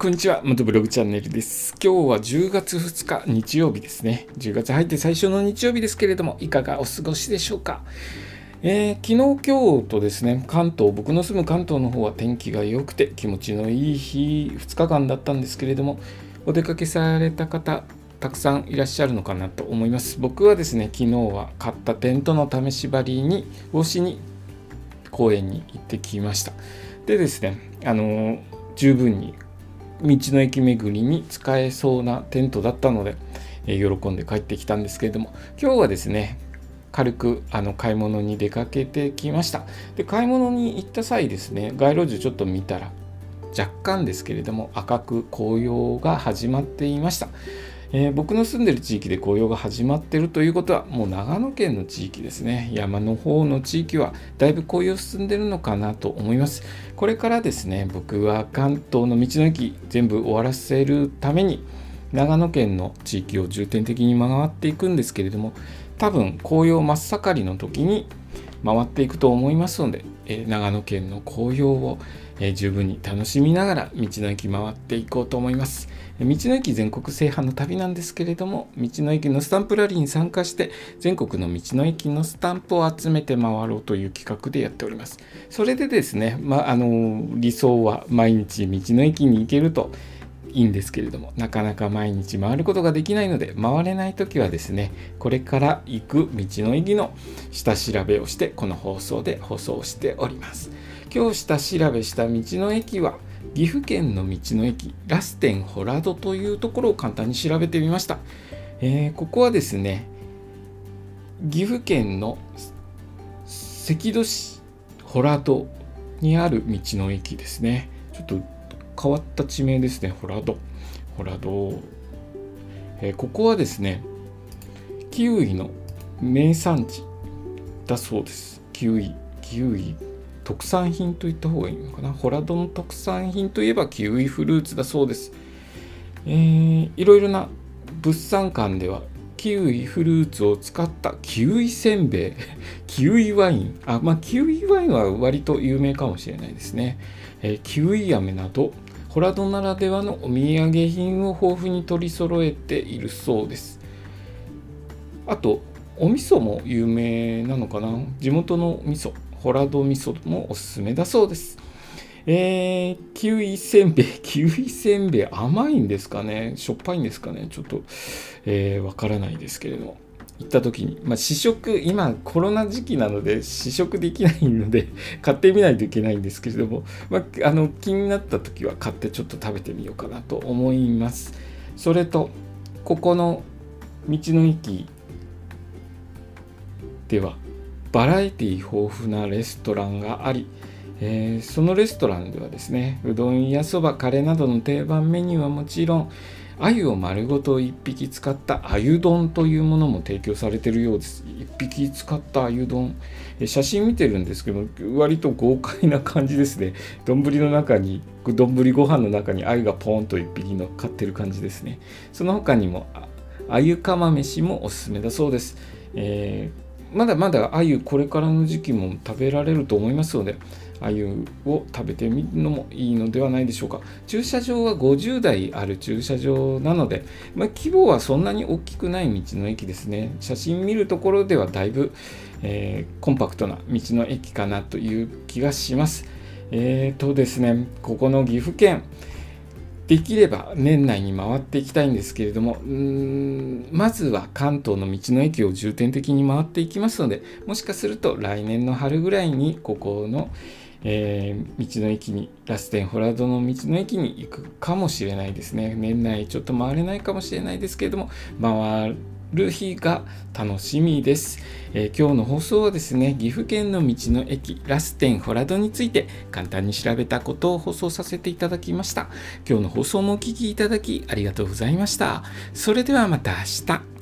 こんにちは。元ブログチャンネルです。今日は10月2日日曜日ですね。10月入って最初の日曜日ですけれども、いかがお過ごしでしょうか？えー、昨日、今日とですね、関東、僕の住む関東の方は天気が良くて気持ちのいい日、2日間だったんですけれども、お出かけされた方、たくさんいらっしゃるのかなと思います。僕はですね、昨日は買ったテントの試し張りに、帽子に公園に行ってきました。でですね、あのー、十分に道の駅巡りに使えそうなテントだったので、えー、喜んで帰ってきたんですけれども今日はですね軽くあの買い物に出かけてきました。で買い物に行った際ですね街路樹ちょっと見たら若干ですけれども赤く紅葉が始まっていました。えー、僕の住んでる地域で紅葉が始まってるということはもう長野県の地域ですね。山の方の地域はだいぶ紅葉進んでるのかなと思います。これからですね僕は関東の道の駅全部終わらせるために長野県の地域を重点的に回っていくんですけれども多分紅葉真っ盛りの時に回っていくと思いますので、えー、長野県の紅葉を、えー、十分に楽しみながら道の駅回っていこうと思います。道の駅全国制覇の旅なんですけれども道の駅のスタンプラリーに参加して全国の道の駅のスタンプを集めて回ろうという企画でやっております。それでですね、まあ、あの理想は毎日道の駅に行けるといいんですけれどもなかなか毎日回ることができないので回れない時はですねこれから行く道の駅の下調べをしてこの放送で放送しております。今日下調べした道の駅は岐阜県の道の駅ラステンホラドというところを簡単に調べてみました、えー、ここはですね岐阜県の関戸市ホラドにある道の駅ですね。ちょっと変わった地名ですねホラドホラド、えー、ここはですねキウイの名産地だそうですキウイキウイ特産品といった方がいいのかな。ホラドの特産品といえばキウイフルーツだそうです。えー、いろいろな物産館ではキウイフルーツを使ったキウイせんべい、キウイワイン、あ、まあ、キウイワインは割と有名かもしれないですね。えー、キウイ飴など、ホラドならではのお土産品を豊富に取り揃えているそうです。あと、お味噌も有名なのかな？地元の味噌。ホラド味噌もおすすめだそうです。えー、キウイせんべい、キウイせんべい甘いんですかね？しょっぱいんですかね？ちょっと、えー、からないですけれども。行った時に、まあ、試食、今コロナ時期なので試食できないので 買ってみないといけないんですけれども、まあ、あの気になった時は買ってちょっと食べてみようかなと思います。それと、ここの道の駅ではバラエティ豊富なレストランがあり、えー、そのレストランではですねうどんやそばカレーなどの定番メニューはもちろん鮎を丸ごと1匹使った鮎丼というものも提供されているようです。1匹使った鮎丼。写真見てるんですけど割と豪快な感じですね。丼の中に丼ご飯の中に鮎がポーンと1匹乗っかってる感じですね。その他にも鮎釜飯もおすすめだそうです、えーまだまだ鮎これからの時期も食べられると思いますので鮎を食べてみるのもいいのではないでしょうか。駐車場は50台ある駐車場なので、まあ、規模はそんなに大きくない道の駅ですね。写真見るところではだいぶ、えー、コンパクトな道の駅かなという気がします。えーとですねここの岐阜県できれば年内に回っていきたいんですけれども、んまずは関東の道の駅を重点的に回っていきますので、もしかすると来年の春ぐらいにここの、えー、道の駅に、ラステンホラードの道の駅に行くかもしれないですね。年内ちょっと回れないかもしれないですけれども、回る日が楽しみです、えー、今日の放送はですね岐阜県の道の駅ラステンホラドについて簡単に調べたことを放送させていただきました。今日の放送もお聴きいただきありがとうございました。それではまた明日。